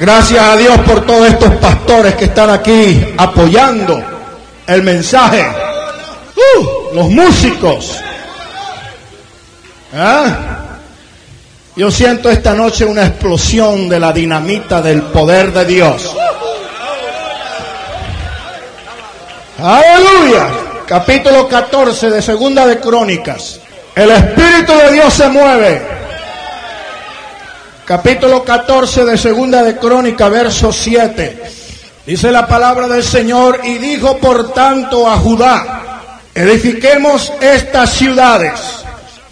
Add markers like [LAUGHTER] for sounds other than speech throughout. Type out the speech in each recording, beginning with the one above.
Gracias a Dios por todos estos pastores que están aquí apoyando el mensaje. Uh, los músicos. ¿Ah? Yo siento esta noche una explosión de la dinamita del poder de Dios. Aleluya. Capítulo 14 de Segunda de Crónicas. El Espíritu de Dios se mueve. Capítulo 14 de Segunda de Crónica, verso 7. Dice la palabra del Señor y dijo por tanto a Judá, edifiquemos estas ciudades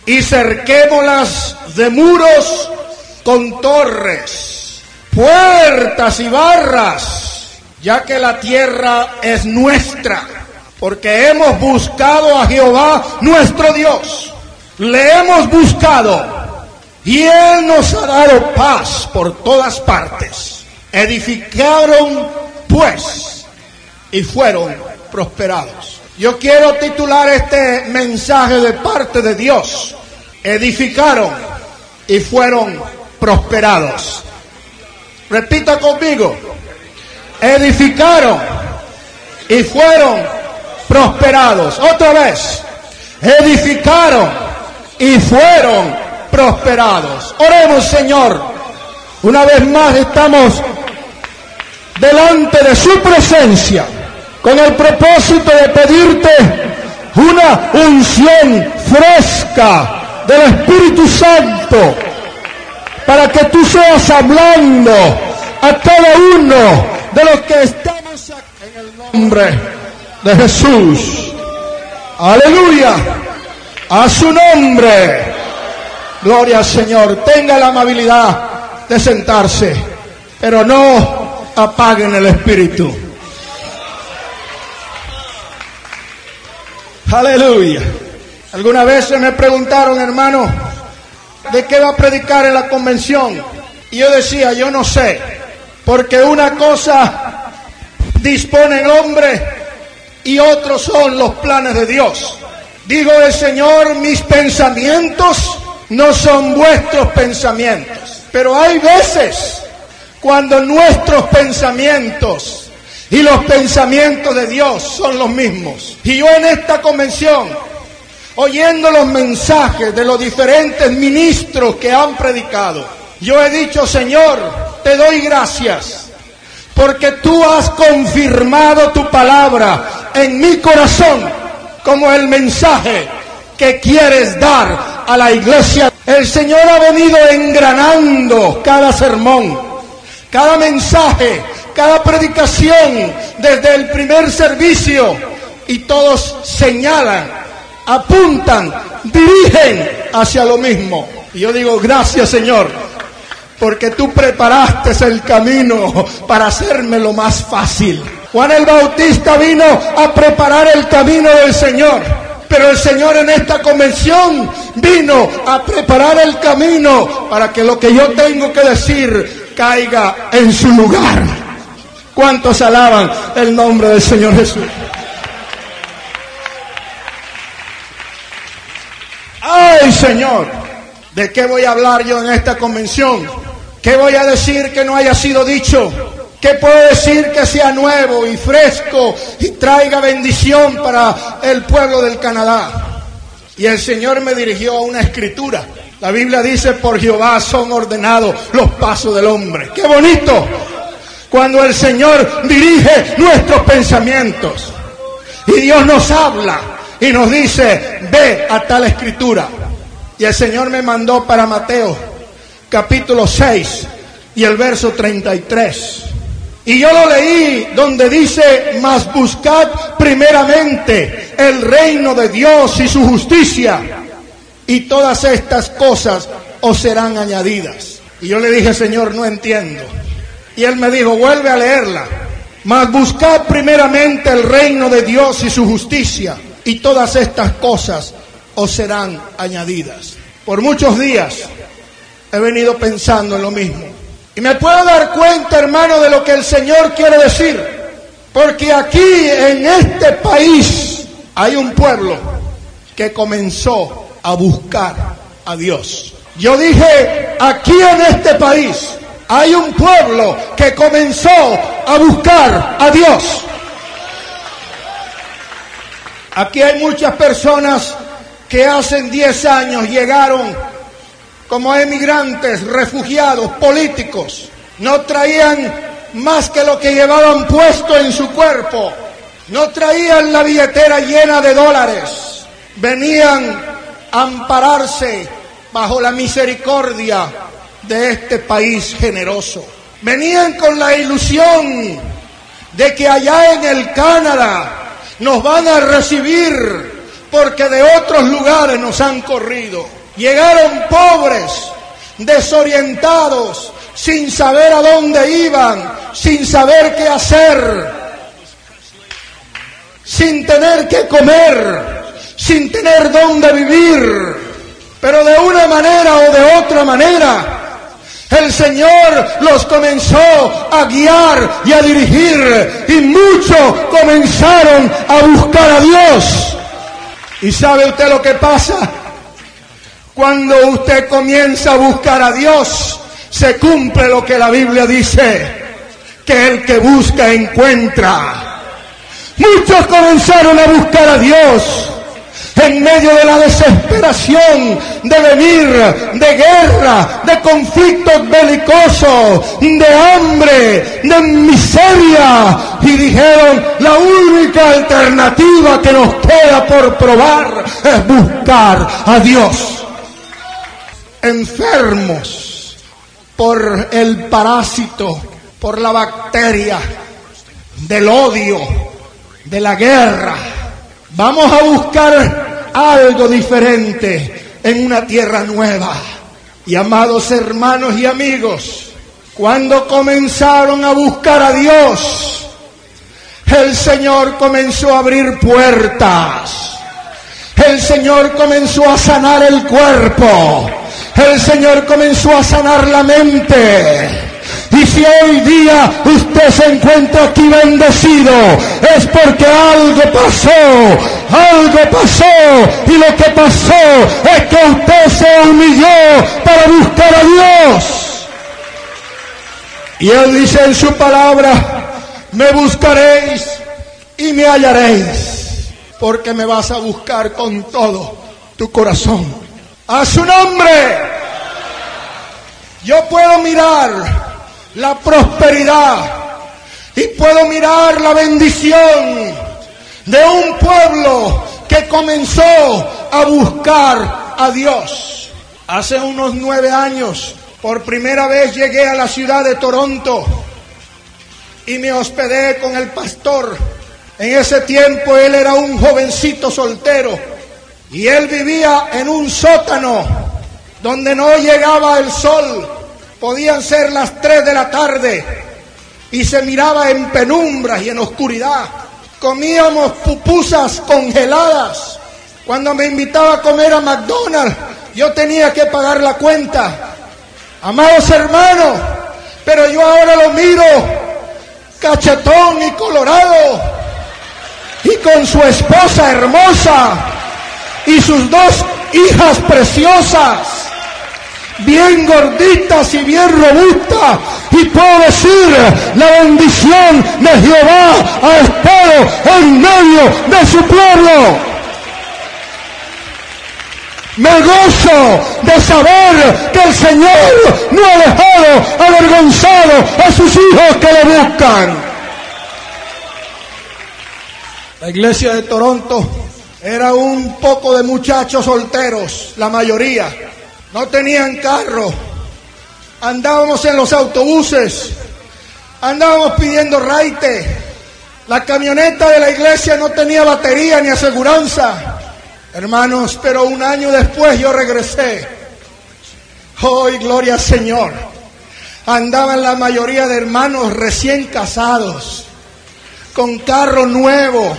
y cerquémoslas de muros con torres, puertas y barras, ya que la tierra es nuestra, porque hemos buscado a Jehová nuestro Dios. Le hemos buscado y Él nos ha dado paz por todas partes. Edificaron pues y fueron prosperados. Yo quiero titular este mensaje de parte de Dios. Edificaron y fueron prosperados. Repita conmigo. Edificaron y fueron prosperados. Otra vez. Edificaron y fueron prosperados. Oremos, Señor. Una vez más estamos delante de su presencia con el propósito de pedirte una unción fresca del Espíritu Santo para que tú seas hablando a cada uno de los que estamos aquí en el nombre de Jesús. Aleluya. A su nombre. Gloria al Señor. Tenga la amabilidad de sentarse, pero no apaguen el espíritu. Aleluya. Alguna vez me preguntaron, hermano, ¿de qué va a predicar en la convención? Y yo decía, yo no sé, porque una cosa dispone el hombre y otros son los planes de Dios. Digo el Señor, mis pensamientos no son vuestros pensamientos, pero hay veces cuando nuestros pensamientos y los pensamientos de Dios son los mismos. Y yo en esta convención, oyendo los mensajes de los diferentes ministros que han predicado, yo he dicho, Señor, te doy gracias, porque tú has confirmado tu palabra en mi corazón como el mensaje que quieres dar a la iglesia. El Señor ha venido engranando cada sermón, cada mensaje, cada predicación desde el primer servicio y todos señalan, apuntan, dirigen hacia lo mismo. Y yo digo, gracias Señor, porque tú preparaste el camino para hacerme lo más fácil. Juan el Bautista vino a preparar el camino del Señor. Pero el Señor en esta convención vino a preparar el camino para que lo que yo tengo que decir caiga en su lugar. ¿Cuántos alaban el nombre del Señor Jesús? Ay Señor, ¿de qué voy a hablar yo en esta convención? ¿Qué voy a decir que no haya sido dicho? ¿Qué puedo decir que sea nuevo y fresco y traiga bendición para el pueblo del Canadá? Y el Señor me dirigió a una escritura. La Biblia dice, por Jehová son ordenados los pasos del hombre. ¡Qué bonito! Cuando el Señor dirige nuestros pensamientos. Y Dios nos habla y nos dice, ve a tal escritura. Y el Señor me mandó para Mateo capítulo 6 y el verso 33. Y yo lo leí donde dice, mas buscad primeramente el reino de Dios y su justicia, y todas estas cosas os serán añadidas. Y yo le dije, Señor, no entiendo. Y él me dijo, vuelve a leerla. Mas buscad primeramente el reino de Dios y su justicia, y todas estas cosas os serán añadidas. Por muchos días he venido pensando en lo mismo. Y me puedo dar cuenta, hermano, de lo que el Señor quiere decir. Porque aquí, en este país, hay un pueblo que comenzó a buscar a Dios. Yo dije, aquí en este país Hay un pueblo que comenzó a buscar a Dios. Aquí hay muchas personas que hace 10 años llegaron como emigrantes, refugiados, políticos. No traían más que lo que llevaban puesto en su cuerpo. No traían la billetera llena de dólares. Venían a ampararse bajo la misericordia de este país generoso. Venían con la ilusión de que allá en el Canadá nos van a recibir porque de otros lugares nos han corrido. Llegaron pobres, desorientados, sin saber a dónde iban, sin saber qué hacer, sin tener que comer, sin tener dónde vivir. Pero de una manera o de otra manera, el Señor los comenzó a guiar y a dirigir y muchos comenzaron a buscar a Dios. ¿Y sabe usted lo que pasa? Cuando usted comienza a buscar a Dios, se cumple lo que la Biblia dice, que el que busca encuentra. Muchos comenzaron a buscar a Dios en medio de la desesperación de venir, de guerra, de conflictos belicosos, de hambre, de miseria. Y dijeron, la única alternativa que nos queda por probar es buscar a Dios. Enfermos por el parásito, por la bacteria, del odio, de la guerra. Vamos a buscar algo diferente en una tierra nueva. Y amados hermanos y amigos, cuando comenzaron a buscar a Dios, el Señor comenzó a abrir puertas. El Señor comenzó a sanar el cuerpo. El Señor comenzó a sanar la mente. Y si hoy día usted se encuentra aquí bendecido, es porque algo pasó, algo pasó. Y lo que pasó es que usted se humilló para buscar a Dios. Y Él dice en su palabra, me buscaréis y me hallaréis, porque me vas a buscar con todo tu corazón. A su nombre, yo puedo mirar la prosperidad y puedo mirar la bendición de un pueblo que comenzó a buscar a Dios. Hace unos nueve años, por primera vez llegué a la ciudad de Toronto y me hospedé con el pastor. En ese tiempo él era un jovencito soltero y él vivía en un sótano donde no llegaba el sol Podían ser las 3 de la tarde y se miraba en penumbras y en oscuridad. Comíamos pupusas congeladas. Cuando me invitaba a comer a McDonald's, yo tenía que pagar la cuenta. Amados hermanos, pero yo ahora lo miro cachetón y colorado y con su esposa hermosa y sus dos hijas preciosas bien gorditas y bien robustas. Y puedo decir, la bendición de Jehová ha estado en medio de su pueblo. Me gozo de saber que el Señor no ha dejado avergonzado a sus hijos que le buscan. La iglesia de Toronto era un poco de muchachos solteros, la mayoría no tenían carro, andábamos en los autobuses, andábamos pidiendo raite, la camioneta de la iglesia no tenía batería ni aseguranza. Hermanos, pero un año después yo regresé. Hoy, gloria al Señor. Andaban la mayoría de hermanos recién casados, con carro nuevo,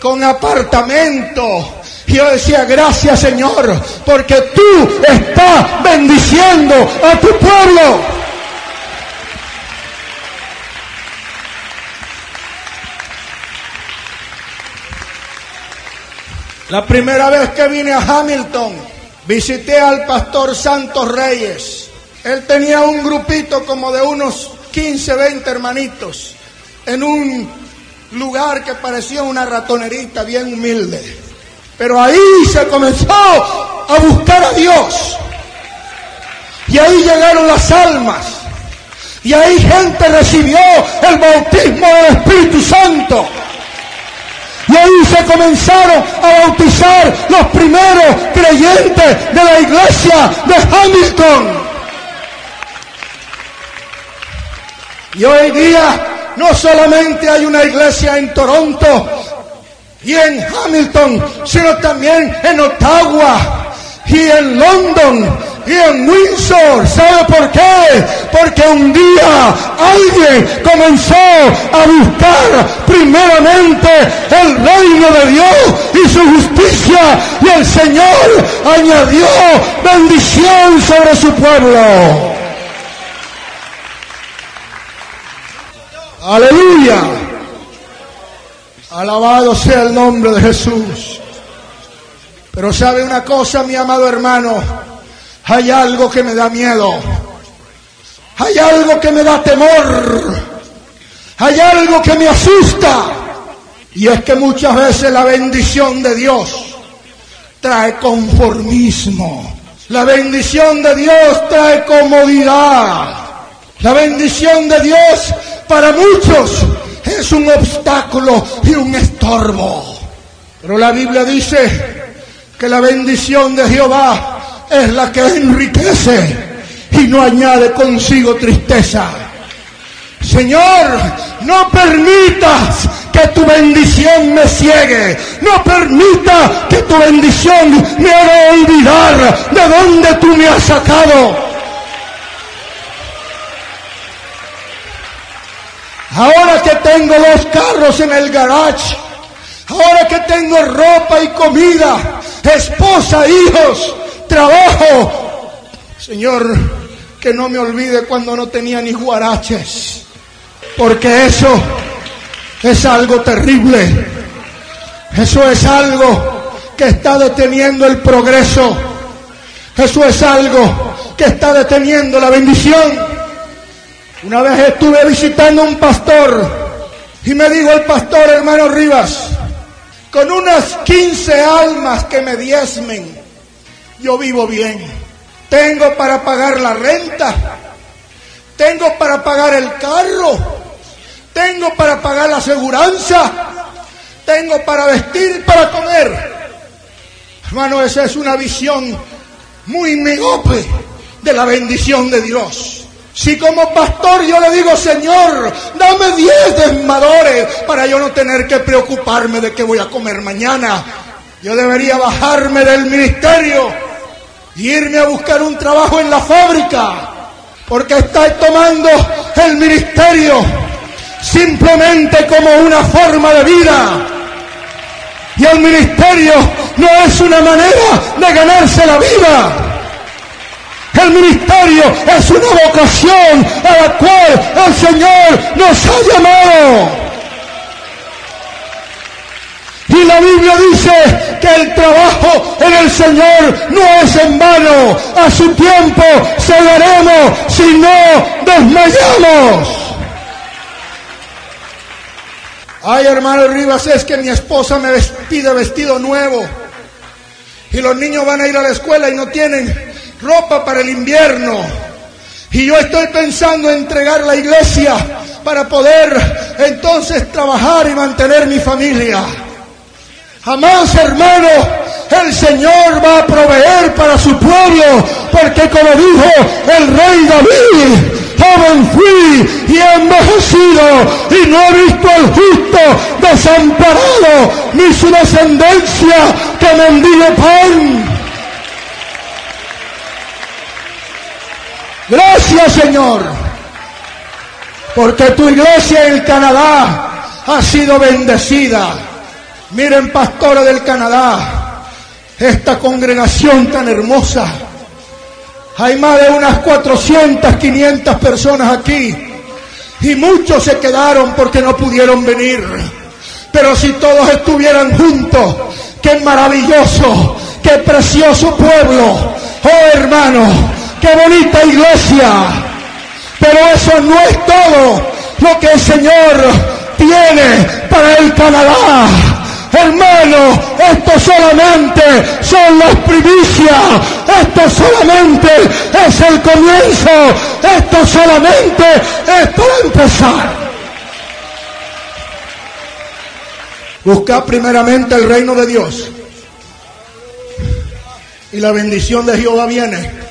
con apartamento, yo decía, gracias Señor, porque tú estás bendiciendo a tu pueblo. La primera vez que vine a Hamilton, visité al pastor Santos Reyes. Él tenía un grupito como de unos 15, 20 hermanitos en un lugar que parecía una ratonerita bien humilde. Pero ahí se comenzó a buscar a Dios. Y ahí llegaron las almas. Y ahí gente recibió el bautismo del Espíritu Santo. Y ahí se comenzaron a bautizar los primeros creyentes de la iglesia de Hamilton. Y hoy día no solamente hay una iglesia en Toronto y en Hamilton, sino también en Ottawa y en London y en Windsor. ¿Sabe por qué? Porque un día alguien comenzó a buscar primeramente el reino de Dios y su justicia y el Señor añadió bendición sobre su pueblo. Aleluya. Alabado sea el nombre de Jesús. Pero sabe una cosa, mi amado hermano, hay algo que me da miedo. Hay algo que me da temor. Hay algo que me asusta. Y es que muchas veces la bendición de Dios trae conformismo. La bendición de Dios trae comodidad. La bendición de Dios para muchos es un obstáculo y un estorbo. Pero la Biblia dice que la bendición de Jehová es la que enriquece y no añade consigo tristeza. Señor, no permitas que tu bendición me ciegue. No permita que tu bendición me haga olvidar de dónde tú me has sacado. Ahora que tengo dos carros en el garage, ahora que tengo ropa y comida, esposa, hijos, trabajo, Señor, que no me olvide cuando no tenía ni guaraches, porque eso es algo terrible. Eso es algo que está deteniendo el progreso. Eso es algo que está deteniendo la bendición. Una vez estuve visitando a un pastor y me dijo el pastor, hermano Rivas, con unas 15 almas que me diezmen, yo vivo bien. Tengo para pagar la renta, tengo para pagar el carro, tengo para pagar la aseguranza, tengo para vestir, para comer. Hermano, esa es una visión muy miope de la bendición de Dios. Si como pastor yo le digo, Señor, dame diez desmadores para yo no tener que preocuparme de qué voy a comer mañana, yo debería bajarme del ministerio y irme a buscar un trabajo en la fábrica, porque está tomando el ministerio simplemente como una forma de vida. Y el ministerio no es una manera de ganarse la vida. El ministerio es una vocación a la cual el Señor nos ha llamado. Y la Biblia dice que el trabajo en el Señor no es en vano. A su tiempo cegaremos si no desmayamos. Ay, hermano Rivas, es que mi esposa me pide vestido nuevo. Y los niños van a ir a la escuela y no tienen ropa para el invierno. Y yo estoy pensando en entregar la iglesia para poder entonces trabajar y mantener mi familia. Jamás, hermano, el Señor va a proveer para su pueblo, porque como dijo el rey David, joven fui y envejecido y no he visto al justo desamparado, ni su descendencia que mendigue pan. Gracias Señor, porque tu iglesia en Canadá ha sido bendecida. Miren, pastores del Canadá, esta congregación tan hermosa. Hay más de unas 400, 500 personas aquí. Y muchos se quedaron porque no pudieron venir. Pero si todos estuvieran juntos, qué maravilloso, qué precioso pueblo. Oh hermano, qué bonita iglesia. Pero eso no es todo lo que el Señor tiene para el Canadá. Hermano, esto solamente son las primicias. Esto solamente es el comienzo. Esto solamente es para empezar. Busca primeramente el reino de Dios. Y la bendición de Jehová viene.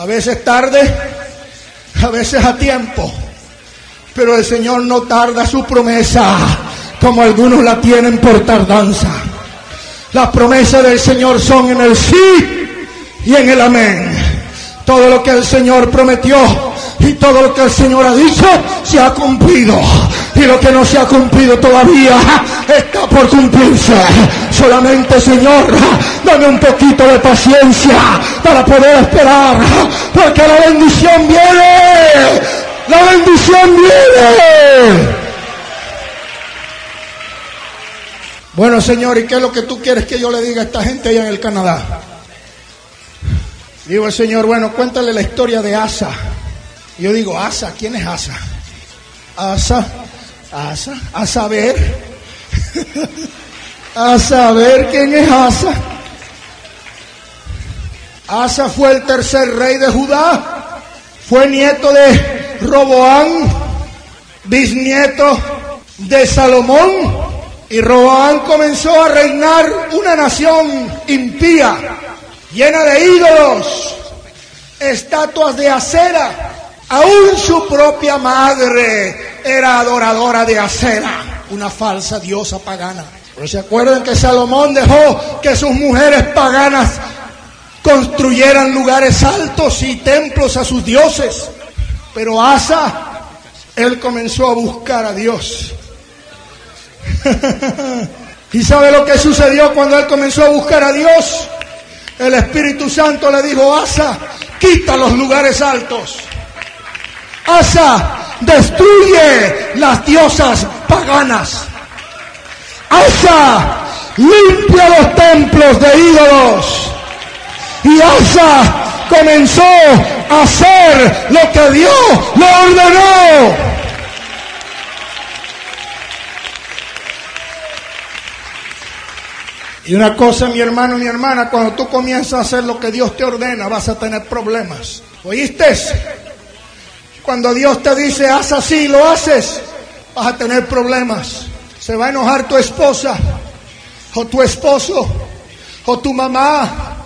A veces tarde, a veces a tiempo. Pero el Señor no tarda su promesa como algunos la tienen por tardanza. Las promesas del Señor son en el sí y en el amén. Todo lo que el Señor prometió y todo lo que el Señor ha dicho se ha cumplido. Y lo que no se ha cumplido todavía está por cumplirse. Solamente, Señor, dame un poquito de paciencia para poder esperar. Porque la bendición viene. La bendición viene. Bueno, Señor, ¿y qué es lo que tú quieres que yo le diga a esta gente allá en el Canadá? Digo el Señor, bueno, cuéntale la historia de Asa. Yo digo, Asa, ¿quién es Asa? Asa, Asa, a saber, [LAUGHS] a saber quién es Asa. Asa fue el tercer rey de Judá, fue nieto de Roboán, bisnieto de Salomón, y Roboán comenzó a reinar una nación impía, llena de ídolos, estatuas de acera. Aún su propia madre era adoradora de acera, una falsa diosa pagana. Pero se acuerdan que Salomón dejó que sus mujeres paganas construyeran lugares altos y templos a sus dioses. Pero Asa, él comenzó a buscar a Dios. [LAUGHS] ¿Y sabe lo que sucedió cuando él comenzó a buscar a Dios? El Espíritu Santo le dijo, Asa, quita los lugares altos. Asa, destruye las diosas paganas. Asa, limpia los templos de ídolos. Y Asa comenzó a hacer lo que Dios le ordenó. Y una cosa, mi hermano, mi hermana, cuando tú comienzas a hacer lo que Dios te ordena, vas a tener problemas. ¿Oíste? Cuando Dios te dice, haz así, lo haces, vas a tener problemas. Se va a enojar tu esposa, o tu esposo, o tu mamá,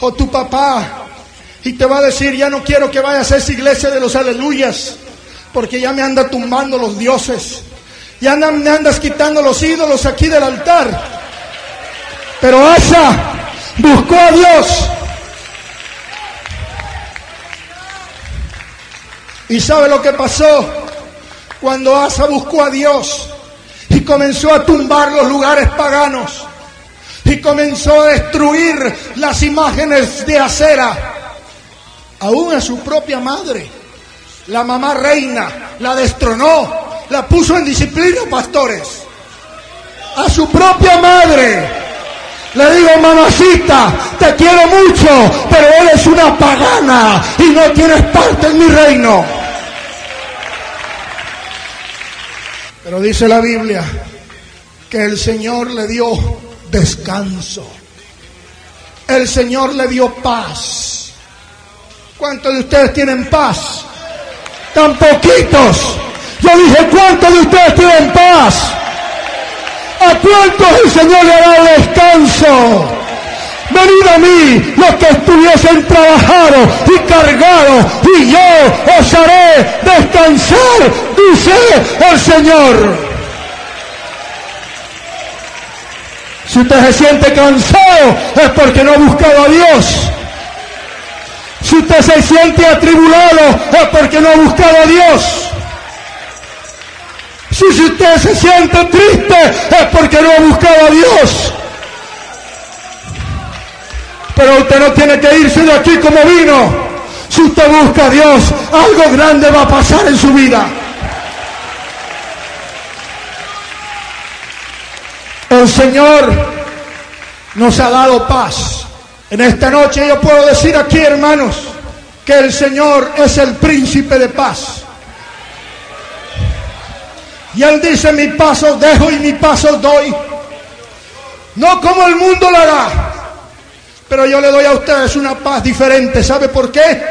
o tu papá, y te va a decir, ya no quiero que vayas a esa iglesia de los aleluyas, porque ya me anda tumbando los dioses, ya me andas quitando los ídolos aquí del altar. Pero Asa buscó a Dios. ¿Y sabe lo que pasó? Cuando Asa buscó a Dios y comenzó a tumbar los lugares paganos y comenzó a destruir las imágenes de acera, aún a su propia madre, la mamá reina, la destronó, la puso en disciplina, pastores, a su propia madre le digo, mamacita, te quiero mucho, pero eres una pagana y no tienes parte en mi reino. Pero dice la Biblia que el Señor le dio descanso. El Señor le dio paz. ¿Cuántos de ustedes tienen paz? Tan poquitos. Yo dije, ¿cuántos de ustedes tienen paz? ¿A cuántos el Señor le ha dado descanso? Venid a mí los que estuviesen trabajados y cargados, y yo os haré descansar, dice el Señor. Si usted se siente cansado es porque no ha buscado a Dios. Si usted se siente atribulado es porque no ha buscado a Dios. Si usted se siente triste es porque no ha buscado a Dios. Pero usted no tiene que irse de aquí como vino. Si usted busca a Dios, algo grande va a pasar en su vida. El Señor nos ha dado paz. En esta noche yo puedo decir aquí, hermanos, que el Señor es el príncipe de paz. Y Él dice, mi paso dejo y mi paso doy. No como el mundo lo hará, pero yo le doy a ustedes una paz diferente. ¿Sabe por qué?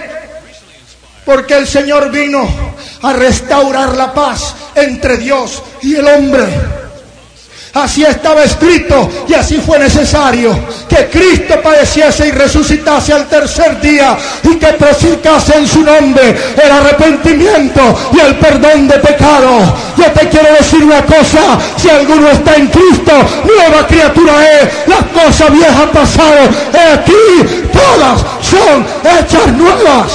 Porque el Señor vino a restaurar la paz entre Dios y el hombre. Así estaba escrito y así fue necesario que Cristo padeciese y resucitase al tercer día y que predicase en su nombre el arrepentimiento y el perdón de pecado. Yo te quiero decir una cosa, si alguno está en Cristo, nueva criatura es, las cosas viejas pasaron, aquí todas son hechas nuevas.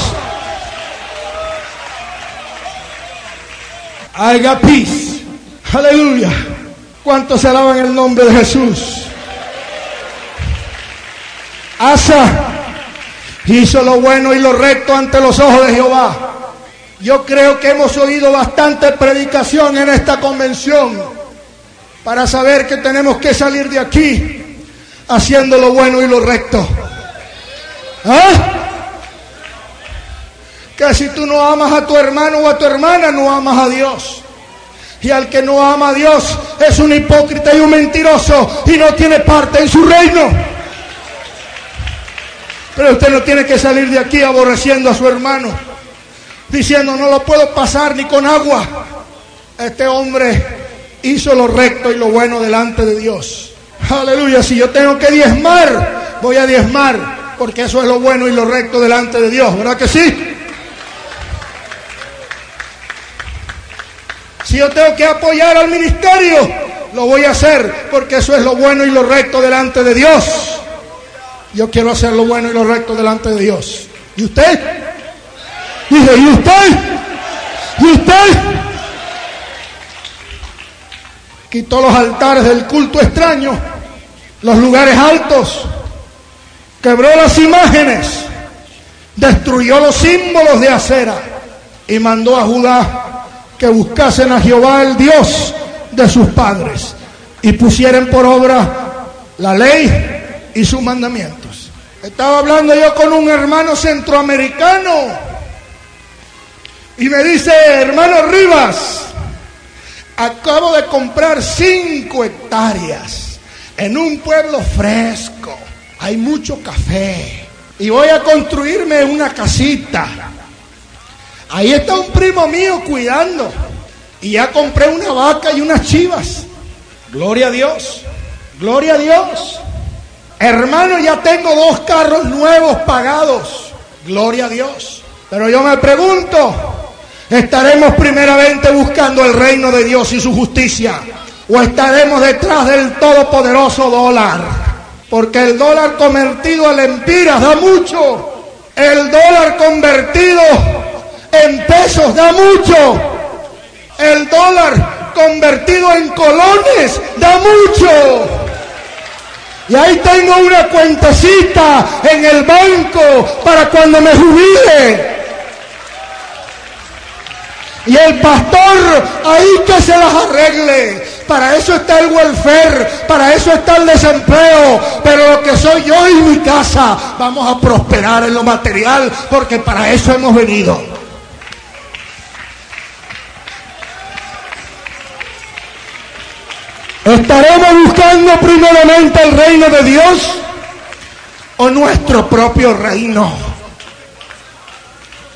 Haga peace. Aleluya. ¿Cuántos alaban el nombre de Jesús? Asa hizo lo bueno y lo recto ante los ojos de Jehová. Yo creo que hemos oído bastante predicación en esta convención para saber que tenemos que salir de aquí haciendo lo bueno y lo recto. ¿Ah? Que si tú no amas a tu hermano o a tu hermana, no amas a Dios. Y al que no ama a Dios es un hipócrita y un mentiroso y no tiene parte en su reino. Pero usted no tiene que salir de aquí aborreciendo a su hermano, diciendo no lo puedo pasar ni con agua. Este hombre hizo lo recto y lo bueno delante de Dios. Aleluya, si yo tengo que diezmar, voy a diezmar, porque eso es lo bueno y lo recto delante de Dios, ¿verdad que sí? Si yo tengo que apoyar al ministerio, lo voy a hacer porque eso es lo bueno y lo recto delante de Dios. Yo quiero hacer lo bueno y lo recto delante de Dios. ¿Y usted? Dije, ¿y usted? ¿Y usted? Quitó los altares del culto extraño, los lugares altos, quebró las imágenes, destruyó los símbolos de acera y mandó a Judá que buscasen a Jehová el Dios de sus padres y pusieran por obra la ley y sus mandamientos. Estaba hablando yo con un hermano centroamericano y me dice, hermano Rivas, acabo de comprar cinco hectáreas en un pueblo fresco, hay mucho café y voy a construirme una casita Ahí está un primo mío cuidando. Y ya compré una vaca y unas chivas. Gloria a Dios. Gloria a Dios. Hermano, ya tengo dos carros nuevos pagados. Gloria a Dios. Pero yo me pregunto, ¿estaremos primeramente buscando el reino de Dios y su justicia? ¿O estaremos detrás del todopoderoso dólar? Porque el dólar convertido a lempiras da mucho. El dólar convertido en pesos da mucho. El dólar convertido en colones da mucho. Y ahí tengo una cuentecita en el banco para cuando me jubile. Y el pastor ahí que se las arregle. Para eso está el welfare, para eso está el desempleo. Pero lo que soy yo y mi casa, vamos a prosperar en lo material porque para eso hemos venido. ¿Estaremos buscando primeramente el reino de Dios o nuestro propio reino?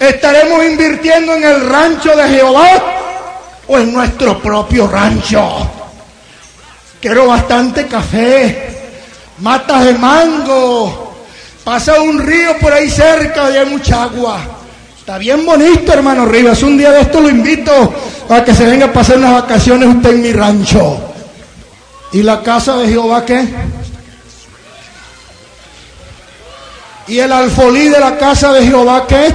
¿Estaremos invirtiendo en el rancho de Jehová o en nuestro propio rancho? Quiero bastante café, matas de mango, pasa un río por ahí cerca y hay mucha agua. Está bien bonito, hermano Rivas. Un día de esto lo invito a que se venga a pasar unas vacaciones usted en mi rancho. ¿Y la casa de Jehová qué? ¿Y el alfolí de la casa de Jehová qué?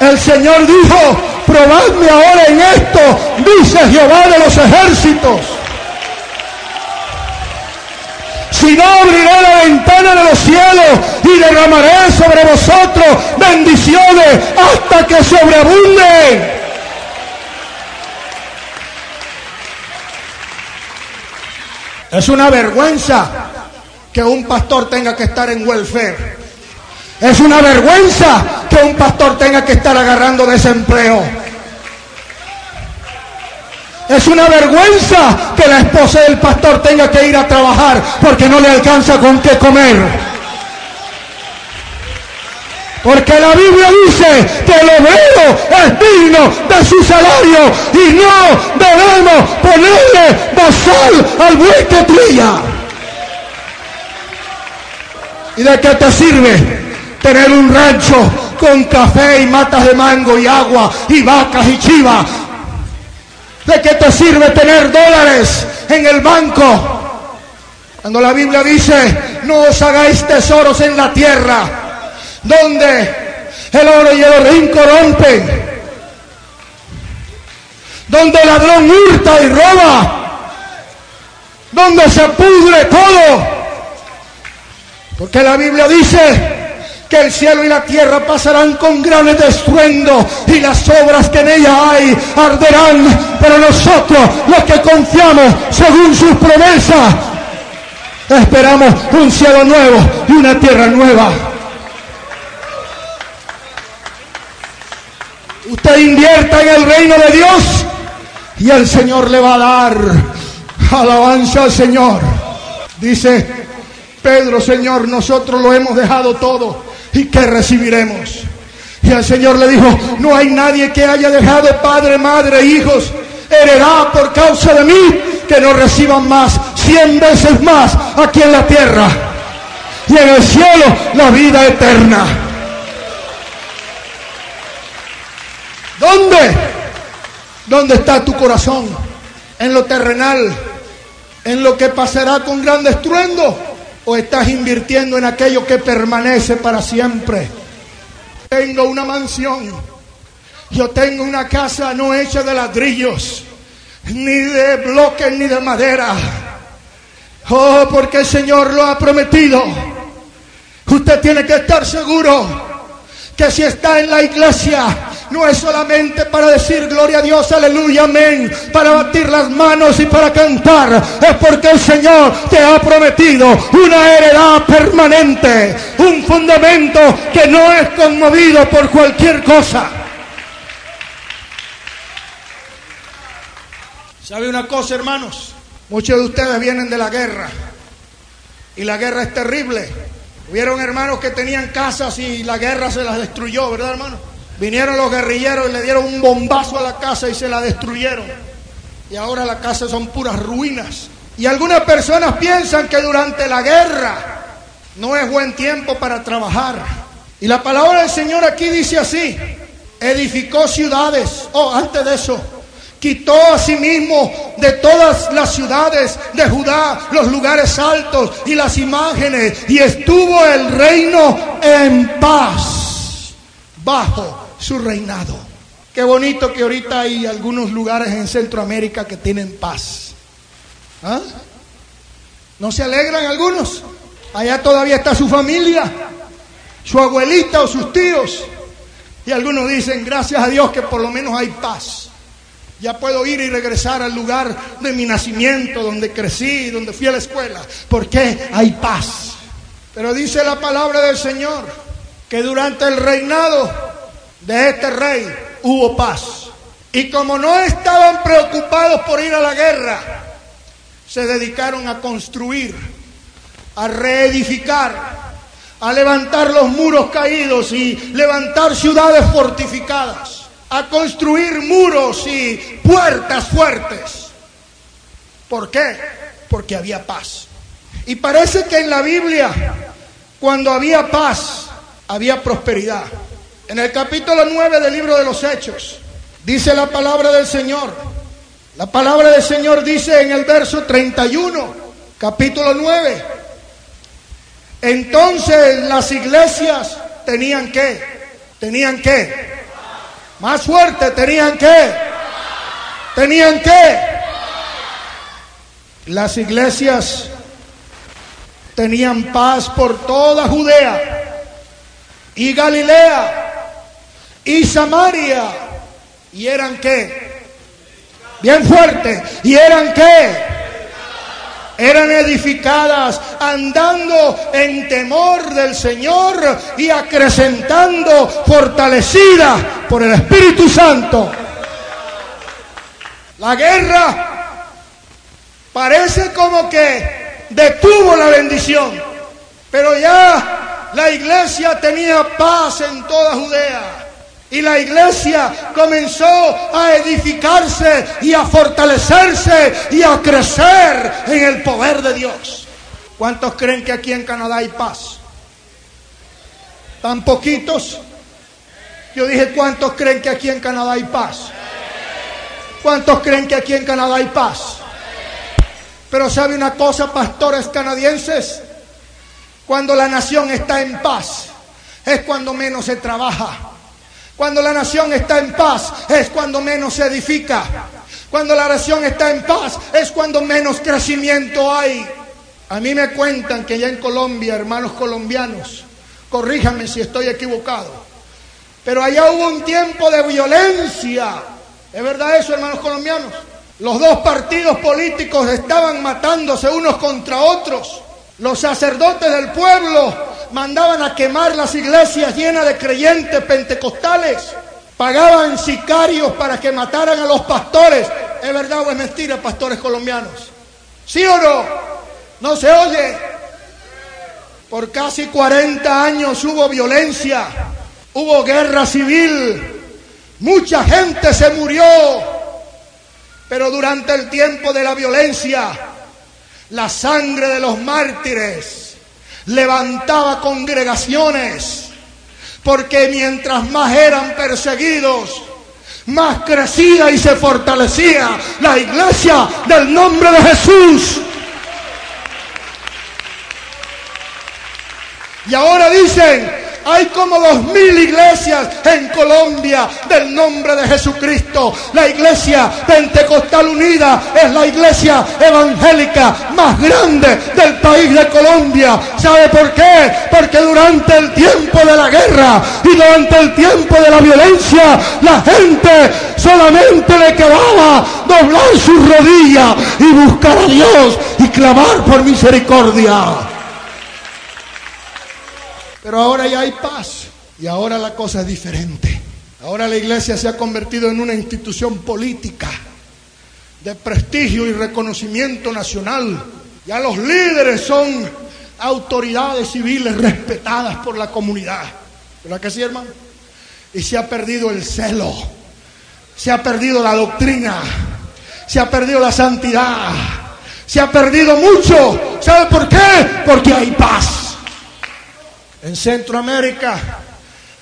El Señor dijo, probadme ahora en esto, dice Jehová de los ejércitos. Si no abriré la ventana de los cielos y derramaré sobre vosotros bendiciones hasta que sobreabunden. Es una vergüenza que un pastor tenga que estar en welfare. Es una vergüenza que un pastor tenga que estar agarrando desempleo. Es una vergüenza que la esposa del pastor tenga que ir a trabajar porque no le alcanza con qué comer. Porque la Biblia dice que el obrero es digno de su salario y no debemos ponerle al buey que trilla. ¿Y de qué te sirve tener un rancho con café y matas de mango y agua y vacas y chivas? ¿De qué te sirve tener dólares en el banco? Cuando la Biblia dice, no os hagáis tesoros en la tierra, donde el oro y el orín corrompen, donde el ladrón hurta y roba, donde se pudre todo. Porque la Biblia dice que el cielo y la tierra pasarán con grandes estruendo y las obras que en ella hay arderán. Pero nosotros, los que confiamos según sus promesas, esperamos un cielo nuevo y una tierra nueva. Usted invierta en el reino de Dios y el Señor le va a dar alabanza al Señor. Dice Pedro, Señor, nosotros lo hemos dejado todo. ¿Y qué recibiremos? Y el Señor le dijo, no hay nadie que haya dejado padre, madre, hijos, heredad por causa de mí, que no reciban más, cien veces más aquí en la tierra. Y en el cielo la vida eterna. ¿Dónde? ¿Dónde está tu corazón? ¿En lo terrenal? ¿En lo que pasará con gran estruendo? o estás invirtiendo en aquello que permanece para siempre. Tengo una mansión, yo tengo una casa no hecha de ladrillos, ni de bloques, ni de madera. Oh, porque el Señor lo ha prometido. Usted tiene que estar seguro que si está en la iglesia, no es solamente para decir gloria a Dios, aleluya, amén, para batir las manos y para cantar, es porque el Señor te ha prometido una heredad permanente, un fundamento que no es conmovido por cualquier cosa. ¿Sabe una cosa, hermanos? Muchos de ustedes vienen de la guerra y la guerra es terrible. Hubieron hermanos que tenían casas y la guerra se las destruyó, ¿verdad, hermano? Vinieron los guerrilleros y le dieron un bombazo a la casa y se la destruyeron. Y ahora la casa son puras ruinas. Y algunas personas piensan que durante la guerra no es buen tiempo para trabajar. Y la palabra del Señor aquí dice así, edificó ciudades. Oh, antes de eso, quitó a sí mismo de todas las ciudades de Judá los lugares altos y las imágenes y estuvo el reino en paz bajo su reinado. Qué bonito que ahorita hay algunos lugares en Centroamérica que tienen paz. ¿Ah? ¿No se alegran algunos? Allá todavía está su familia, su abuelita o sus tíos. Y algunos dicen, gracias a Dios que por lo menos hay paz. Ya puedo ir y regresar al lugar de mi nacimiento, donde crecí, donde fui a la escuela, porque hay paz. Pero dice la palabra del Señor que durante el reinado de este rey hubo paz. Y como no estaban preocupados por ir a la guerra, se dedicaron a construir, a reedificar, a levantar los muros caídos y levantar ciudades fortificadas, a construir muros y puertas fuertes. ¿Por qué? Porque había paz. Y parece que en la Biblia, cuando había paz, había prosperidad. En el capítulo 9 del libro de los Hechos, dice la palabra del Señor. La palabra del Señor dice en el verso 31, capítulo 9. Entonces las iglesias tenían que, tenían que, más fuerte, tenían que, tenían que. Las iglesias tenían paz por toda Judea y Galilea y Samaria. ¿Y eran qué? Bien fuerte. ¿Y eran qué? eran edificadas andando en temor del Señor y acrecentando, fortalecidas por el Espíritu Santo. La guerra parece como que detuvo la bendición, pero ya la iglesia tenía paz en toda Judea. Y la iglesia comenzó a edificarse y a fortalecerse y a crecer en el poder de Dios. ¿Cuántos creen que aquí en Canadá hay paz? ¿Tan poquitos? Yo dije, ¿cuántos creen que aquí en Canadá hay paz? ¿Cuántos creen que aquí en Canadá hay paz? Pero sabe una cosa, pastores canadienses, cuando la nación está en paz, es cuando menos se trabaja cuando la nación está en paz es cuando menos se edifica. Cuando la nación está en paz es cuando menos crecimiento hay. A mí me cuentan que ya en Colombia, hermanos colombianos, corríjame si estoy equivocado, pero allá hubo un tiempo de violencia. ¿Es verdad eso, hermanos colombianos? Los dos partidos políticos estaban matándose unos contra otros. Los sacerdotes del pueblo mandaban a quemar las iglesias llenas de creyentes pentecostales. Pagaban sicarios para que mataran a los pastores. ¿Es verdad o es mentira, pastores colombianos? ¿Sí o no? ¿No se oye? Por casi 40 años hubo violencia, hubo guerra civil, mucha gente se murió, pero durante el tiempo de la violencia, la sangre de los mártires levantaba congregaciones, porque mientras más eran perseguidos, más crecía y se fortalecía la iglesia del nombre de Jesús. Y ahora dicen, hay como dos mil iglesias en Colombia del nombre de Jesucristo. La iglesia pentecostal unida es la iglesia evangélica más grande del país de Colombia. ¿Sabe por qué? Porque durante el tiempo de la guerra y durante el tiempo de la violencia, la gente solamente le quedaba doblar su rodilla y buscar a Dios y clamar por misericordia. Pero ahora ya hay paz y ahora la cosa es diferente. Ahora la iglesia se ha convertido en una institución política de prestigio y reconocimiento nacional. Ya los líderes son autoridades civiles respetadas por la comunidad. ¿Verdad que sí, hermano? Y se ha perdido el celo, se ha perdido la doctrina, se ha perdido la santidad, se ha perdido mucho. ¿Sabe por qué? Porque hay paz. En Centroamérica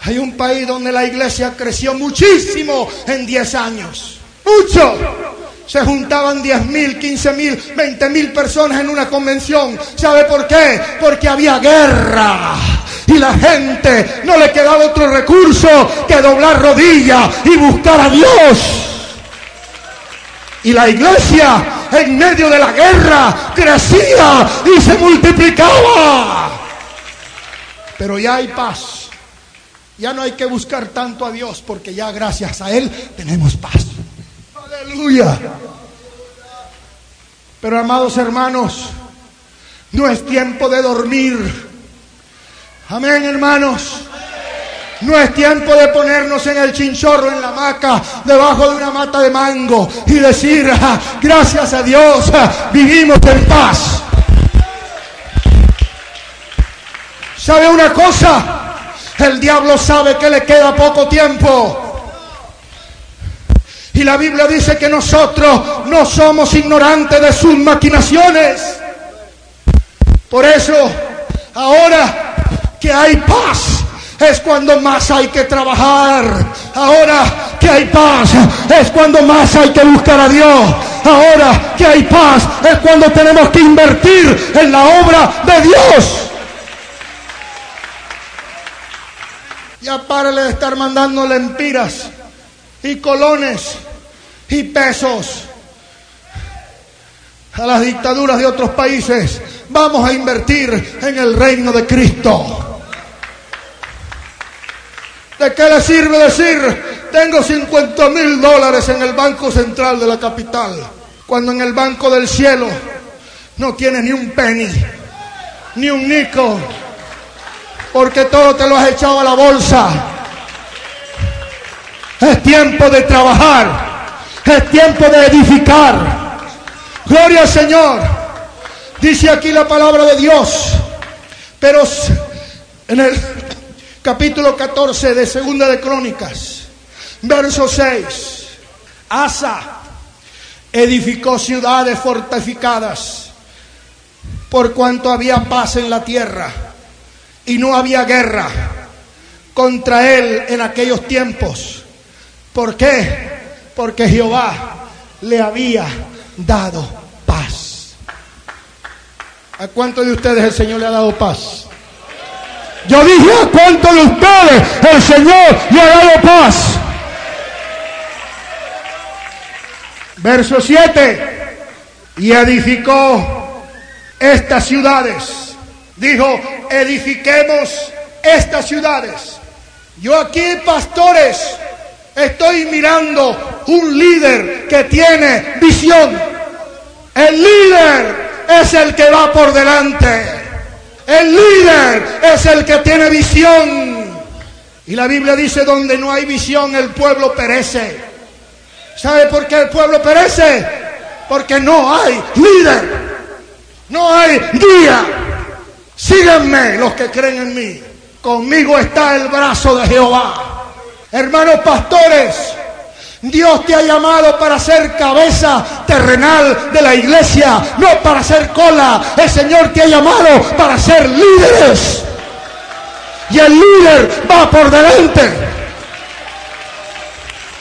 hay un país donde la iglesia creció muchísimo en 10 años. Mucho. Se juntaban 10 mil, 15 mil, 20 mil personas en una convención. ¿Sabe por qué? Porque había guerra. Y la gente no le quedaba otro recurso que doblar rodillas y buscar a Dios. Y la iglesia en medio de la guerra crecía y se multiplicaba. Pero ya hay paz. Ya no hay que buscar tanto a Dios porque ya gracias a Él tenemos paz. Aleluya. Pero amados hermanos, no es tiempo de dormir. Amén, hermanos. No es tiempo de ponernos en el chinchorro, en la hamaca, debajo de una mata de mango y decir, ah, gracias a Dios, ah, vivimos en paz. ¿Sabe una cosa? El diablo sabe que le queda poco tiempo. Y la Biblia dice que nosotros no somos ignorantes de sus maquinaciones. Por eso, ahora que hay paz, es cuando más hay que trabajar. Ahora que hay paz, es cuando más hay que buscar a Dios. Ahora que hay paz, es cuando tenemos que invertir en la obra de Dios. Ya párale de estar mandando lempiras y colones y pesos a las dictaduras de otros países. Vamos a invertir en el reino de Cristo. ¿De qué le sirve decir, tengo 50 mil dólares en el Banco Central de la capital, cuando en el Banco del Cielo no tienes ni un penny, ni un nico, porque todo te lo has echado a la bolsa. Es tiempo de trabajar, es tiempo de edificar. Gloria al Señor. Dice aquí la palabra de Dios. Pero en el capítulo 14 de Segunda de Crónicas, verso 6, Asa edificó ciudades fortificadas por cuanto había paz en la tierra y no había guerra contra él en aquellos tiempos. ¿Por qué? Porque Jehová le había dado paz. ¿A cuántos de ustedes el Señor le ha dado paz? Yo dije, ¿a cuántos de ustedes el Señor le ha dado paz? Verso 7. Y edificó estas ciudades. Dijo, edifiquemos estas ciudades. Yo aquí, pastores, estoy mirando un líder que tiene visión. El líder es el que va por delante. El líder es el que tiene visión. Y la Biblia dice, donde no hay visión, el pueblo perece. ¿Sabe por qué el pueblo perece? Porque no hay líder. No hay guía. Síganme los que creen en mí. Conmigo está el brazo de Jehová. Hermanos pastores, Dios te ha llamado para ser cabeza terrenal de la iglesia, no para ser cola. El Señor te ha llamado para ser líderes. Y el líder va por delante.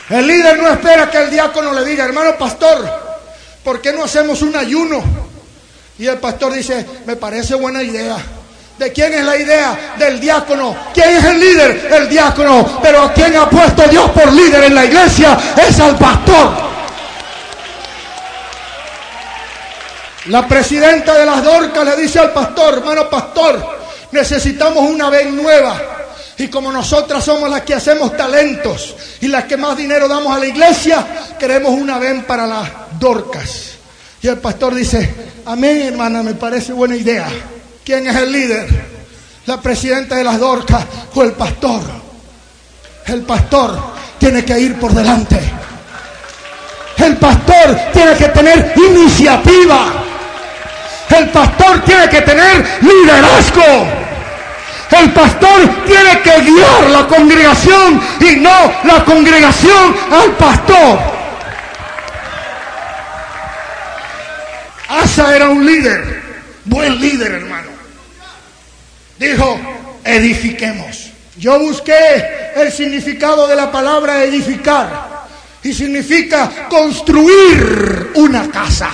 El líder no espera que el diácono le diga, hermano pastor, ¿por qué no hacemos un ayuno? Y el pastor dice, me parece buena idea. ¿De quién es la idea? Del diácono. ¿Quién es el líder? El diácono. Pero ¿a quién ha puesto Dios por líder en la iglesia? Es al pastor. La presidenta de las Dorcas le dice al pastor, hermano pastor, necesitamos una vez nueva. Y como nosotras somos las que hacemos talentos y las que más dinero damos a la iglesia, queremos una ven para las Dorcas. Y el pastor dice, amén hermana, me parece buena idea. ¿Quién es el líder? ¿La presidenta de las Dorcas o el pastor? El pastor tiene que ir por delante. El pastor tiene que tener iniciativa. El pastor tiene que tener liderazgo. El pastor tiene que guiar la congregación y no la congregación al pastor. Asa era un líder, buen líder hermano. Dijo, edifiquemos. Yo busqué el significado de la palabra edificar y significa construir una casa.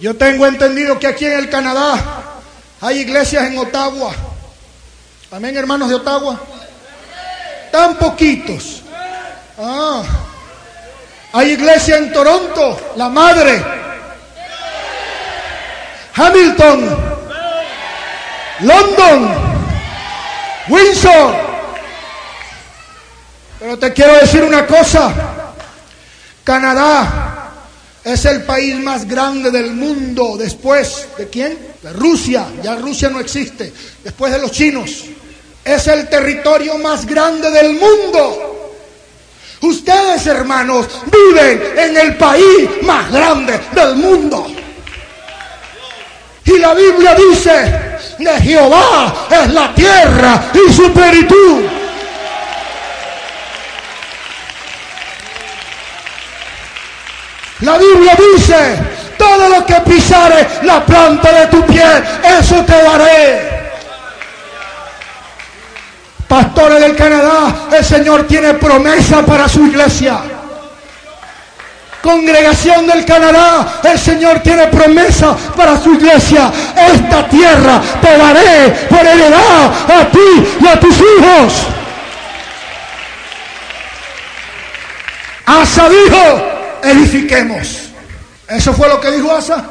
Yo tengo entendido que aquí en el Canadá hay iglesias en Ottawa. Amén, hermanos de Ottawa. Tan poquitos. Ah. Hay iglesia en Toronto, la madre. Hamilton. London. Windsor. Pero te quiero decir una cosa. Canadá es el país más grande del mundo después de quién? De Rusia. Ya Rusia no existe. Después de los chinos. Es el territorio más grande del mundo. Ustedes, hermanos, viven en el país más grande del mundo. Y la Biblia dice, de Jehová es la tierra y su plenitud. La Biblia dice, todo lo que pisare la planta de tu pie, eso te daré. Pastores del Canadá, el Señor tiene promesa para su iglesia. Congregación del Canadá, el Señor tiene promesa para su iglesia. Esta tierra te daré por heredad a ti y a tus hijos. Asa dijo, edifiquemos. Eso fue lo que dijo Asa.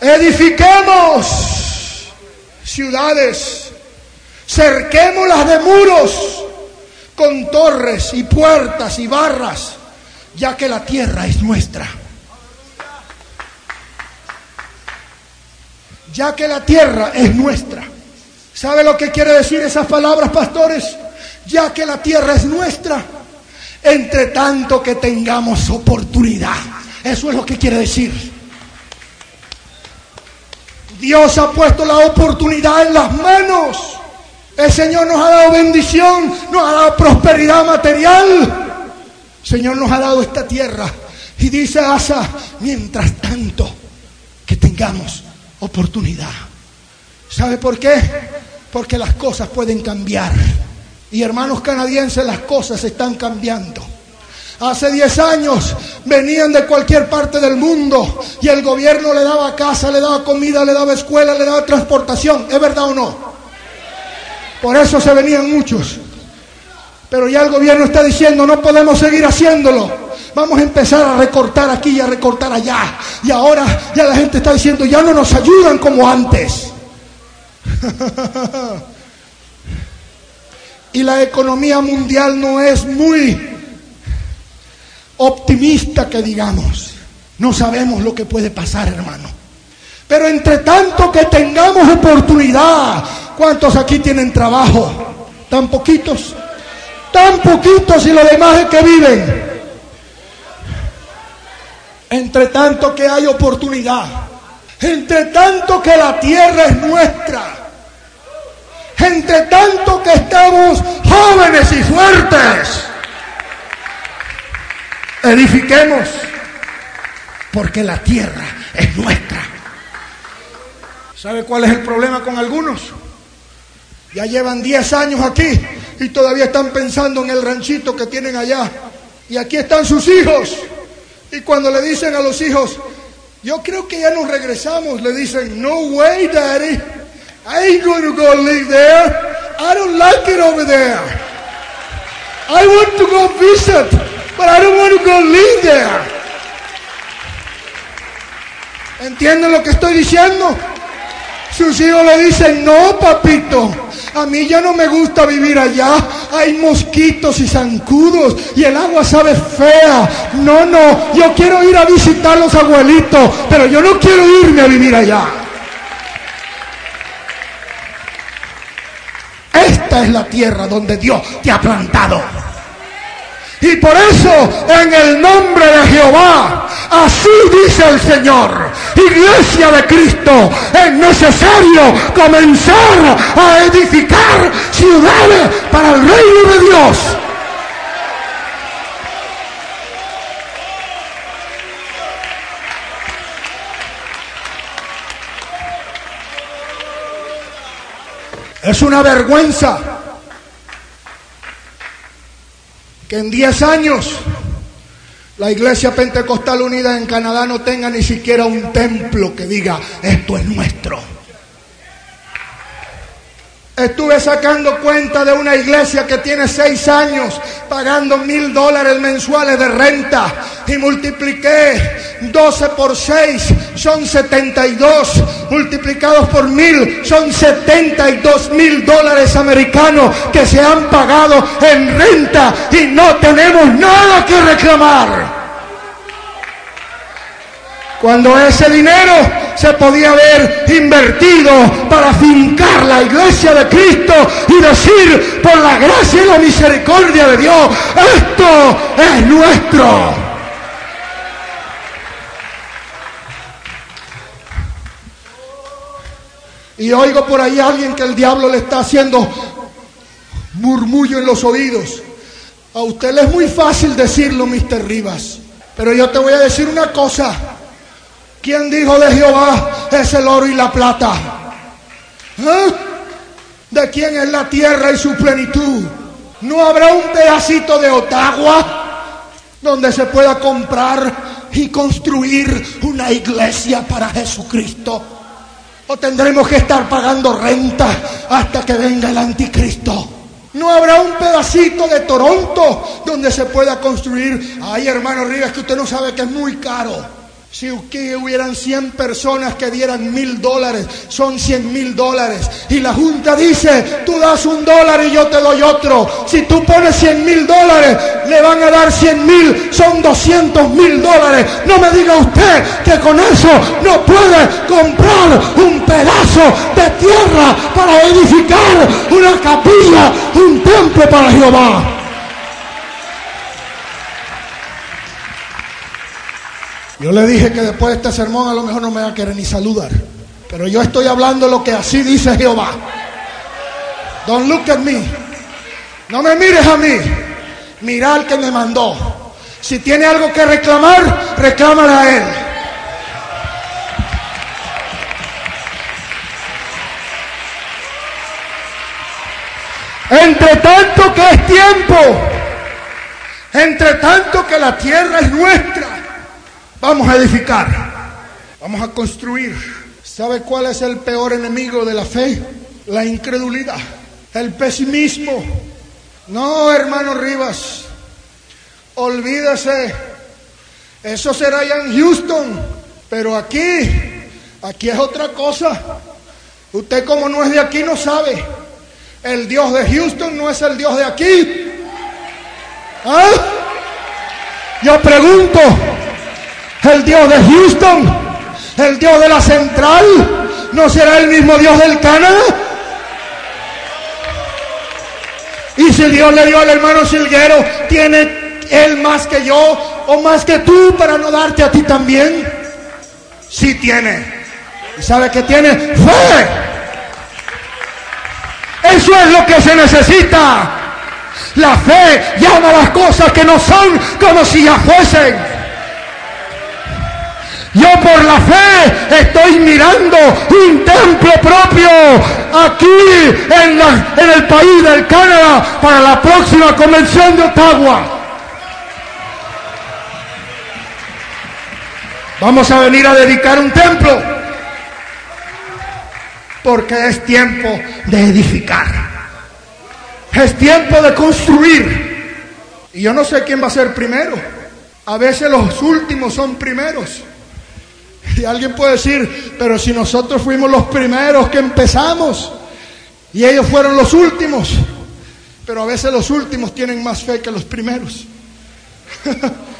Edifiquemos ciudades, cerquémoslas de muros con torres y puertas y barras, ya que la tierra es nuestra. ya que la tierra es nuestra. ¿Sabe lo que quiere decir esas palabras, pastores? Ya que la tierra es nuestra, entre tanto que tengamos oportunidad. Eso es lo que quiere decir. Dios ha puesto la oportunidad en las manos. El Señor nos ha dado bendición, nos ha dado prosperidad material. Señor nos ha dado esta tierra. Y dice Asa, mientras tanto que tengamos oportunidad. ¿Sabe por qué? Porque las cosas pueden cambiar. Y hermanos canadienses, las cosas están cambiando. Hace 10 años venían de cualquier parte del mundo y el gobierno le daba casa, le daba comida, le daba escuela, le daba transportación. ¿Es verdad o no? Por eso se venían muchos. Pero ya el gobierno está diciendo, no podemos seguir haciéndolo. Vamos a empezar a recortar aquí y a recortar allá. Y ahora ya la gente está diciendo, ya no nos ayudan como antes. [LAUGHS] y la economía mundial no es muy optimista que digamos. No sabemos lo que puede pasar, hermano. Pero entre tanto que tengamos oportunidad, ¿cuántos aquí tienen trabajo? ¿Tan poquitos? Tan poquitos y los demás es que viven. Entre tanto que hay oportunidad. Entre tanto que la tierra es nuestra. Entre tanto que estamos jóvenes y fuertes edifiquemos, porque la tierra es nuestra. ¿Sabe cuál es el problema con algunos? Ya llevan 10 años aquí y todavía están pensando en el ranchito que tienen allá. Y aquí están sus hijos. Y cuando le dicen a los hijos, yo creo que ya nos regresamos, le dicen, no way, daddy. I ain't going to go live there. I don't like it over there. I want to go visit. But I don't want to go live there. ¿Entienden lo que estoy diciendo? Sus hijos le dicen, no, papito, a mí ya no me gusta vivir allá. Hay mosquitos y zancudos y el agua sabe fea. No, no, yo quiero ir a visitar a los abuelitos, pero yo no quiero irme a vivir allá. Esta es la tierra donde Dios te ha plantado. Y por eso, en el nombre de Jehová, así dice el Señor, iglesia de Cristo, es necesario comenzar a edificar ciudades para el reino de Dios. Es una vergüenza en 10 años la iglesia pentecostal unida en Canadá no tenga ni siquiera un templo que diga, esto es nuestro. Estuve sacando cuenta de una iglesia que tiene seis años pagando mil dólares mensuales de renta y multipliqué 12 por 6 son 72 multiplicados por mil son 72 mil dólares americanos que se han pagado en renta y no tenemos nada que reclamar. Cuando ese dinero se podía haber invertido para fincar la iglesia de Cristo y decir, por la gracia y la misericordia de Dios, esto es nuestro. Y oigo por ahí a alguien que el diablo le está haciendo murmullo en los oídos. A usted le es muy fácil decirlo, Mr. Rivas. Pero yo te voy a decir una cosa. ¿Quién dijo de Jehová es el oro y la plata? ¿Eh? ¿De quién es la tierra y su plenitud? ¿No habrá un pedacito de Ottawa donde se pueda comprar y construir una iglesia para Jesucristo? ¿O tendremos que estar pagando renta hasta que venga el anticristo? No habrá un pedacito de Toronto donde se pueda construir. Ay, hermano Rivas, que usted no sabe que es muy caro. Si hubieran 100 personas que dieran mil dólares, son 100 mil dólares. Y la Junta dice, tú das un dólar y yo te doy otro. Si tú pones 100 mil dólares, le van a dar 100 mil, son 200 mil dólares. No me diga usted que con eso no puede comprar un pedazo de tierra para edificar una capilla, un templo para Jehová. Yo le dije que después de este sermón a lo mejor no me va a querer ni saludar. Pero yo estoy hablando lo que así dice Jehová. Don't look at me. No me mires a mí. Mira al que me mandó. Si tiene algo que reclamar, reclámale a él. Entre tanto que es tiempo, entre tanto que la tierra es nuestra, Vamos a edificar. Vamos a construir. ¿Sabe cuál es el peor enemigo de la fe? La incredulidad, el pesimismo. No, hermano Rivas, olvídese. Eso será allá en Houston, pero aquí, aquí es otra cosa. Usted como no es de aquí no sabe. El Dios de Houston no es el Dios de aquí. ¿Ah? Yo pregunto, el Dios de Houston, el Dios de la central, ¿no será el mismo Dios del Canadá? Y si Dios le dio al hermano Silguero, ¿tiene él más que yo o más que tú para no darte a ti también? Sí tiene. ¿Y sabe que tiene? Fe. Eso es lo que se necesita. La fe llama las cosas que no son como si ya fuesen. Yo por la fe estoy mirando un templo propio aquí en, el país del Canadá para la próxima convención de Ottawa. Vamos a venir a dedicar un templo porque es tiempo de edificar. Es tiempo de construir. Y yo no sé quién va a ser primero. A veces los últimos son primeros. Y alguien puede decir, pero si nosotros fuimos los primeros que empezamos y ellos fueron los últimos, pero a veces los últimos tienen más fe que los primeros. [LAUGHS]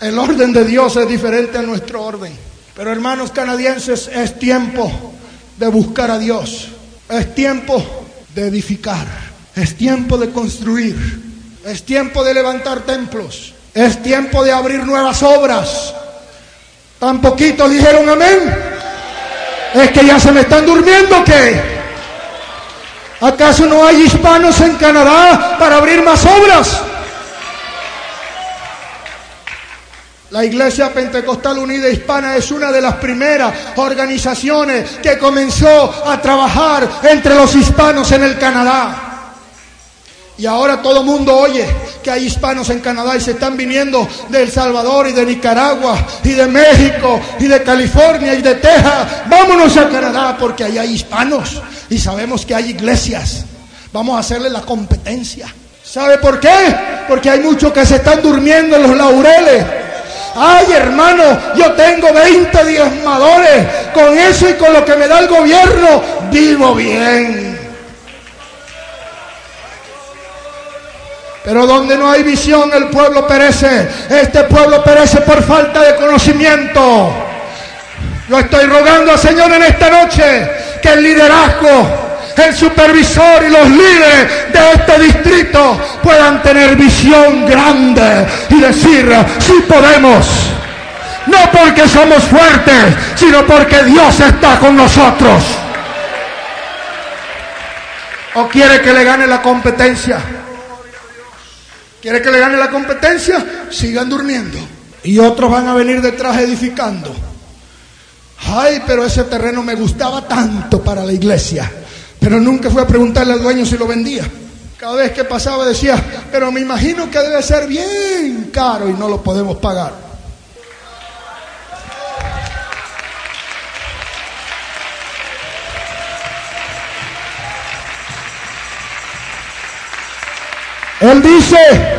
El orden de Dios es diferente a nuestro orden. Pero hermanos canadienses, es tiempo de buscar a Dios. Es tiempo de edificar. Es tiempo de construir. Es tiempo de levantar templos. Es tiempo de abrir nuevas obras. Tan poquitos dijeron amén. Es que ya se me están durmiendo que. ¿Acaso no hay hispanos en Canadá para abrir más obras? La Iglesia Pentecostal Unida Hispana es una de las primeras organizaciones que comenzó a trabajar entre los hispanos en el Canadá. Y ahora todo mundo oye que hay hispanos en Canadá y se están viniendo de El Salvador y de Nicaragua y de México y de California y de Texas. Vámonos a Canadá porque allá hay hispanos y sabemos que hay iglesias. Vamos a hacerle la competencia. ¿Sabe por qué? Porque hay muchos que se están durmiendo en los laureles. Ay, hermano, yo tengo 20 diezmadores. Con eso y con lo que me da el gobierno, vivo bien. Pero donde no hay visión, el pueblo perece. Este pueblo perece por falta de conocimiento. Yo estoy rogando al Señor en esta noche que el liderazgo, el supervisor y los líderes de este distrito puedan tener visión grande y decir, sí podemos. No porque somos fuertes, sino porque Dios está con nosotros. ¿O quiere que le gane la competencia? ¿Quiere que le gane la competencia? Sigan durmiendo. Y otros van a venir detrás edificando. Ay, pero ese terreno me gustaba tanto para la iglesia. Pero nunca fui a preguntarle al dueño si lo vendía. Cada vez que pasaba decía, pero me imagino que debe ser bien caro y no lo podemos pagar. Él dice,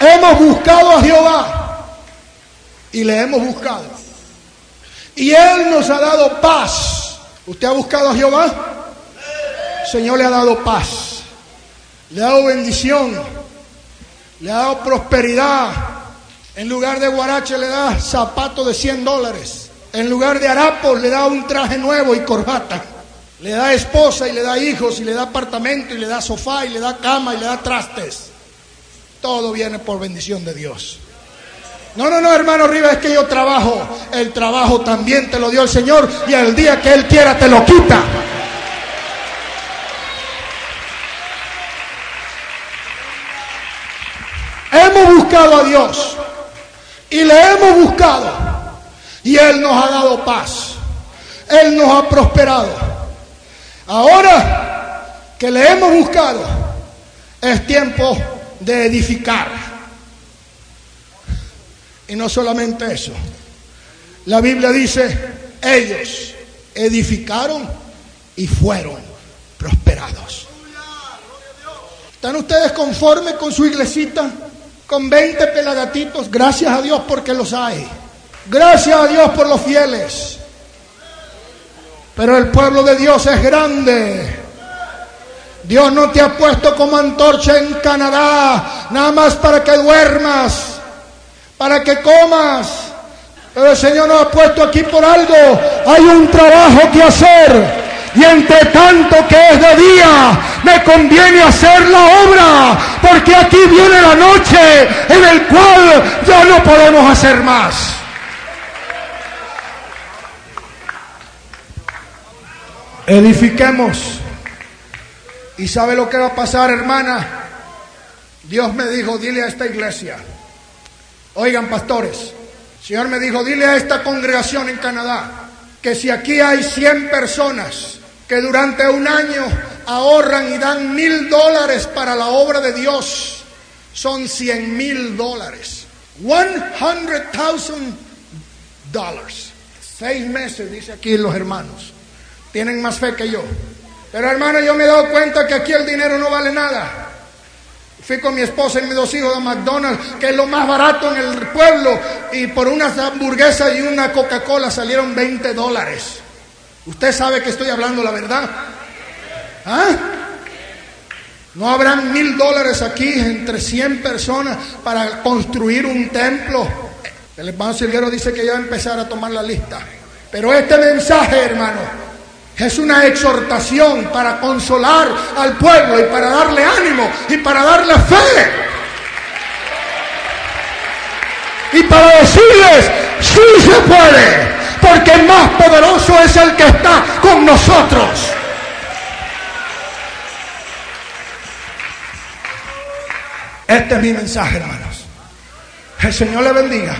hemos buscado a Jehová y le hemos buscado. Y Él nos ha dado paz. ¿Usted ha buscado a Jehová? Señor le ha dado paz, le ha dado bendición, le ha dado prosperidad. En lugar de guarache le da zapatos de 100 dólares. En lugar de harapos le da un traje nuevo y corbata. Le da esposa y le da hijos y le da apartamento y le da sofá y le da cama y le da trastes. Todo viene por bendición de Dios. No, no, no, hermano Rivas, es que yo trabajo. El trabajo también te lo dio el Señor y el día que Él quiera te lo quita. Hemos buscado a Dios y le hemos buscado y Él nos ha dado paz. Él nos ha prosperado. Ahora que le hemos buscado, es tiempo de edificar. Y no solamente eso. La Biblia dice, ellos edificaron y fueron prosperados. ¿Están ustedes conformes con su iglesita? Con 20 pelagatitos, gracias a Dios porque los hay. Gracias a Dios por los fieles. Pero el pueblo de Dios es grande. Dios no te ha puesto como antorcha en Canadá, nada más para que duermas, para que comas. Pero el Señor nos ha puesto aquí por algo. Hay un trabajo que hacer. Y entre tanto que es de día, me conviene hacer la obra, porque aquí viene la noche en el cual ya no podemos hacer más. Edifiquemos ¿Y sabe lo que va a pasar, hermana? Dios me dijo, dile a esta iglesia, oigan pastores, Señor me dijo, dile a esta congregación en Canadá, que si aquí hay 100 personas que durante un año ahorran y dan mil dólares para la obra de Dios, son 100 mil dólares. 100,000 dólares. Seis meses, dice aquí los hermanos. Tienen más fe que yo. Pero hermano, yo me he dado cuenta que aquí el dinero no vale nada. Fui con mi esposa y mis dos hijos a McDonald's, que es lo más barato en el pueblo, y por unas hamburguesas y una Coca-Cola salieron 20 dólares. Usted sabe que estoy hablando la verdad. ¿Ah? No habrán mil dólares aquí entre 100 personas para construir un templo. El hermano Silguero dice que ya va a empezar a tomar la lista. Pero este mensaje, hermano, es una exhortación para consolar al pueblo y para darle ánimo y para darle fe. Y para decirles, sí se puede, porque más poderoso es el que está con nosotros. Este es mi mensaje, hermanos. El Señor le bendiga.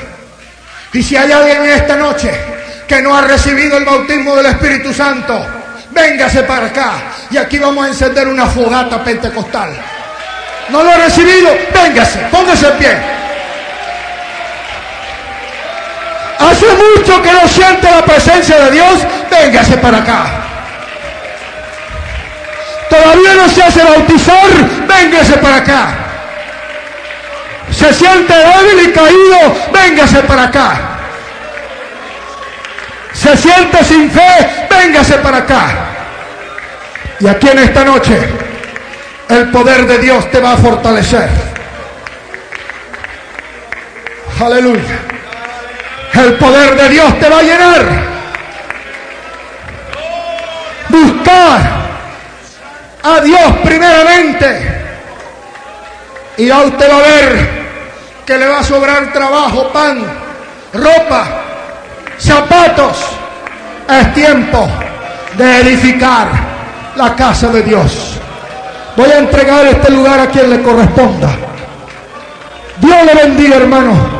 Y si hay alguien en esta noche que no ha recibido el bautismo del Espíritu Santo, véngase para acá. Y aquí vamos a encender una fogata pentecostal. ¿No lo ha recibido? Véngase, póngase en pie. Hace mucho que no siente la presencia de Dios, véngase para acá. Todavía no se hace bautizar, véngase para acá. Se siente débil y caído, véngase para acá se siente sin fe, véngase para acá. Y aquí en esta noche, el poder de Dios te va a fortalecer. Aleluya. El poder de Dios te va a llenar. Buscar a Dios primeramente. Y ya usted va a ver que le va a sobrar trabajo, pan, ropa, zapatos. Es tiempo de edificar la casa de Dios. Voy a entregar este lugar a quien le corresponda. Dios le bendiga, hermano.